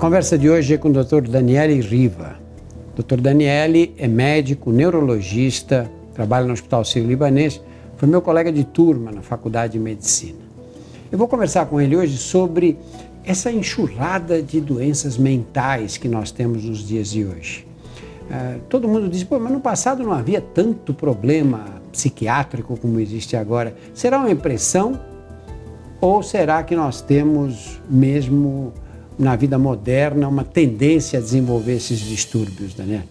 conversa de hoje é com o Dr. Daniele Riva. Dr. Daniele é médico, neurologista, trabalha no Hospital Sírio-Libanês, foi meu colega de turma na Faculdade de Medicina. Eu vou conversar com ele hoje sobre essa enxurrada de doenças mentais que nós temos nos dias de hoje. Uh, todo mundo diz, pô, mas no passado não havia tanto problema psiquiátrico como existe agora. Será uma impressão ou será que nós temos mesmo na vida moderna uma tendência a desenvolver esses distúrbios, Daniel?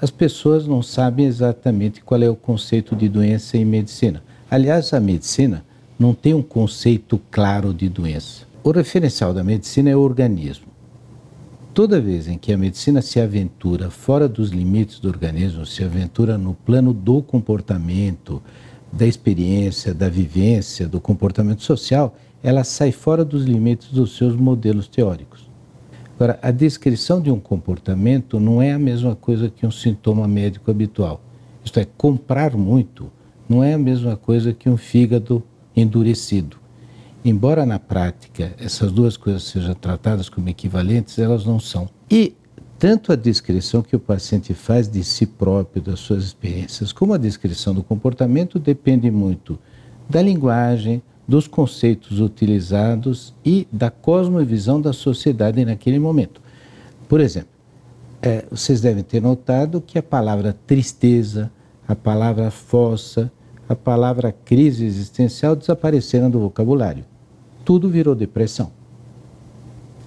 As pessoas não sabem exatamente qual é o conceito de doença em medicina. Aliás, a medicina não tem um conceito claro de doença. O referencial da medicina é o organismo. Toda vez em que a medicina se aventura fora dos limites do organismo, se aventura no plano do comportamento, da experiência, da vivência, do comportamento social, ela sai fora dos limites dos seus modelos teóricos. Agora, a descrição de um comportamento não é a mesma coisa que um sintoma médico habitual. Isto é, comprar muito não é a mesma coisa que um fígado endurecido. Embora na prática essas duas coisas sejam tratadas como equivalentes, elas não são. E tanto a descrição que o paciente faz de si próprio, das suas experiências, como a descrição do comportamento depende muito da linguagem, dos conceitos utilizados e da cosmovisão da sociedade naquele momento. Por exemplo, é, vocês devem ter notado que a palavra tristeza, a palavra fossa, a palavra crise existencial desapareceram do vocabulário tudo virou depressão.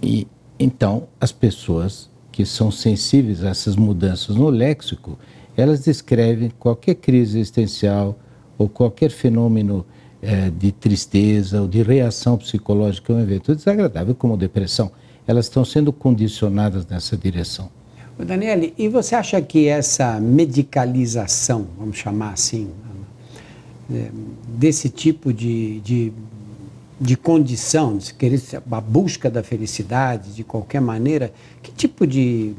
E então as pessoas que são sensíveis a essas mudanças no léxico, elas descrevem qualquer crise existencial ou qualquer fenômeno é, de tristeza ou de reação psicológica a um evento desagradável, como depressão. Elas estão sendo condicionadas nessa direção. Daniele, e você acha que essa medicalização, vamos chamar assim, é, desse tipo de, de de condição, de querer a busca da felicidade de qualquer maneira, que tipo de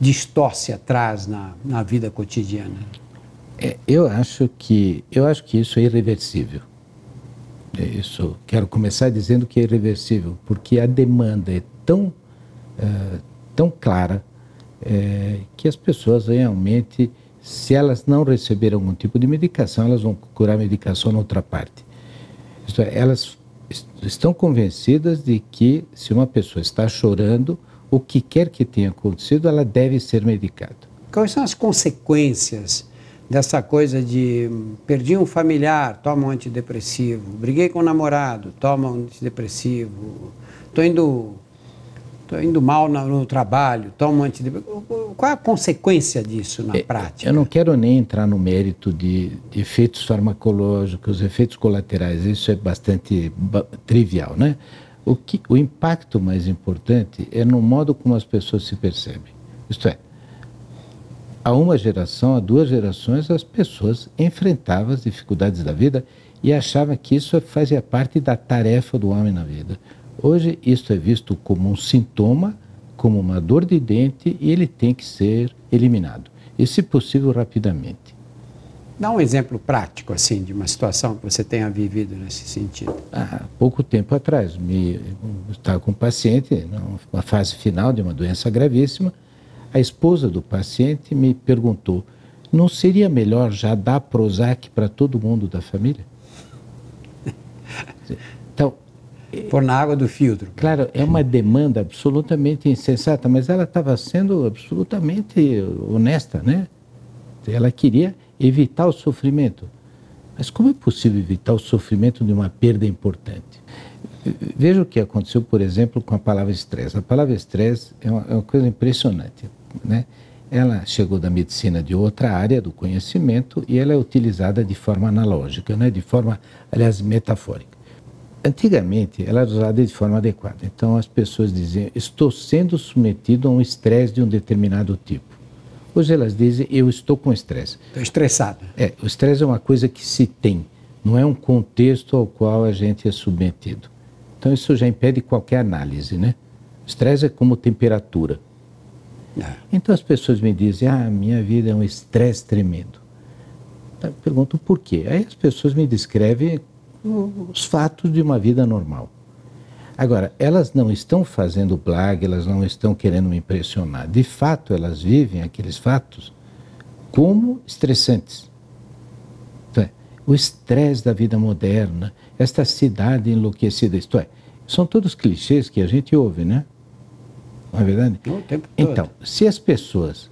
distorce traz na, na vida cotidiana? É, eu acho que eu acho que isso é irreversível. É isso quero começar dizendo que é irreversível, porque a demanda é tão é, tão clara é, que as pessoas realmente, se elas não receberem algum tipo de medicação, elas vão procurar medicação em outra parte. Isto é, elas estão convencidas de que se uma pessoa está chorando, o que quer que tenha acontecido, ela deve ser medicada. Quais são as consequências dessa coisa de perdi um familiar, toma um antidepressivo, briguei com um namorado, toma um antidepressivo, estou indo estou indo mal no, trabalho, tomo antidepressivo. Qual é a consequência disso na é, prática? Eu não quero nem entrar no mérito de, de, efeitos farmacológicos, efeitos colaterais, isso é bastante trivial, né? O, que, o impacto mais importante é no modo como as pessoas se percebem. Isto é, há uma geração, há duas gerações, as pessoas enfrentavam as dificuldades da vida e achavam que isso fazia parte da tarefa do homem na vida. Hoje, isso é visto como um sintoma, como uma dor de dente e ele tem que ser eliminado. E, se possível, rapidamente. Dá um exemplo prático, assim, de uma situação que você tenha vivido nesse sentido. Há pouco tempo atrás, me, estava com um paciente, numa fase final de uma doença gravíssima. A esposa do paciente me perguntou: não seria melhor já dar Prozac para todo mundo da família? Então, Pôr na água do filtro. Claro, é uma demanda absolutamente insensata, mas ela estava sendo absolutamente honesta, né? Ela queria evitar o sofrimento. Mas como é possível evitar o sofrimento de uma perda importante? Veja o que aconteceu, por exemplo, com a palavra estresse. A palavra estresse é é uma coisa impressionante, né? Ela chegou da medicina de outra área do conhecimento e ela é utilizada de forma analógica, né? de forma, aliás, metafórica. Antigamente, ela era usada de forma adequada. Então, as pessoas diziam, estou sendo submetido a um estresse de um determinado tipo. Hoje elas dizem, eu estou com estresse. Estou estressado. É, o estresse é uma coisa que se tem, não é um contexto ao qual a gente é submetido. Então, isso já impede qualquer análise, né? Estresse é como temperatura. É. Então, as pessoas me dizem, ah, minha vida é um estresse tremendo. Eu pergunto por quê. Aí as pessoas me descrevem os fatos de uma vida normal. Agora, elas não estão fazendo blague, elas não estão querendo me impressionar. De fato, elas vivem aqueles fatos como estressantes. Então, é, o estresse da vida moderna, esta cidade enlouquecida, isto é, são todos clichês que a gente ouve, né? Não é verdade? Então, se as pessoas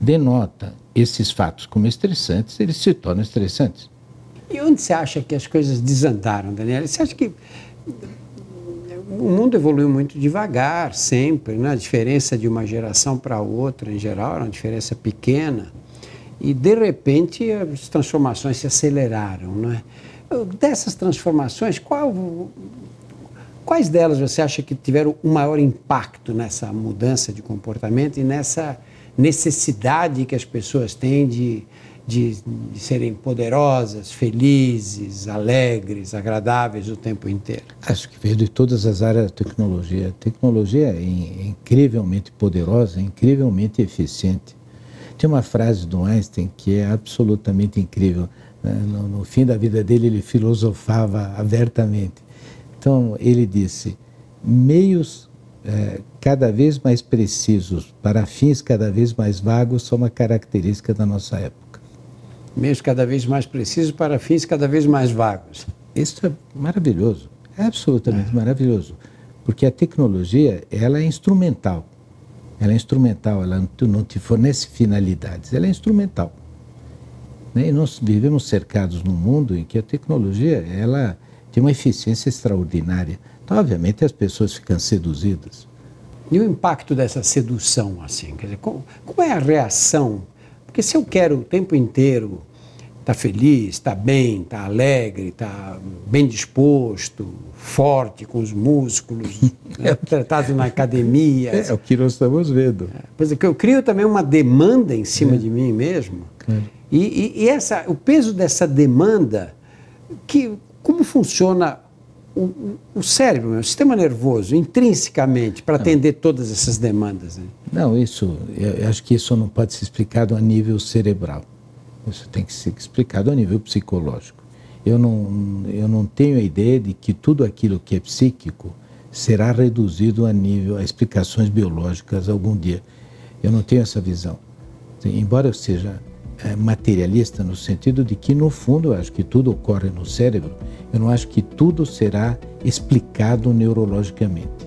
denotam esses fatos como estressantes, eles se tornam estressantes. E onde você acha que as coisas desandaram, Daniela? Você acha que o mundo evoluiu muito devagar, sempre, né? A diferença de uma geração para outra, em geral, era uma diferença pequena. E, de repente, as transformações se aceleraram, não é? Dessas transformações, qual, quais delas você acha que tiveram o maior impacto nessa mudança de comportamento e nessa necessidade que as pessoas têm de, de, de, serem poderosas, felizes, alegres, agradáveis o tempo inteiro? Acho que veio de todas as áreas da tecnologia. A tecnologia é incrivelmente poderosa, incrivelmente eficiente. Tem uma frase do Einstein que é absolutamente incrível. Né? No, no fim da vida dele, ele filosofava abertamente. Então, ele disse: meios é, cada vez mais precisos para fins cada vez mais vagos são uma característica da nossa época. Meios cada vez mais precisos para fins cada vez mais vagos. Isso é maravilhoso, é absolutamente é. maravilhoso, porque a tecnologia ela é instrumental ela é instrumental, ela não te fornece finalidades, ela é instrumental. Né? E nós vivemos cercados num mundo em que a tecnologia ela tem uma eficiência extraordinária. Então, obviamente, as pessoas ficam seduzidas. E o impacto dessa sedução, assim? Quer dizer, como, como é a reação? Porque se eu quero o tempo inteiro está feliz, está bem, está alegre, está bem disposto, forte, com os músculos, né, tratado na academia. É, é, o que nós estamos vendo. É, pois é, que eu crio também uma demanda em cima é. de mim mesmo. Claro. E, e, e, essa, o peso dessa demanda, que, como funciona o, o cérebro, o sistema nervoso, intrinsecamente, para atender todas essas demandas? Né? Não, isso, eu acho que isso não pode ser explicado a nível cerebral. Isso tem que ser explicado a nível psicológico. Eu não, eu não tenho a ideia de que tudo aquilo que é psíquico será reduzido a nível a explicações biológicas algum dia. Eu não tenho essa visão. Embora eu seja materialista no sentido de que no fundo eu acho que tudo ocorre no cérebro, eu não acho que tudo será explicado neurologicamente.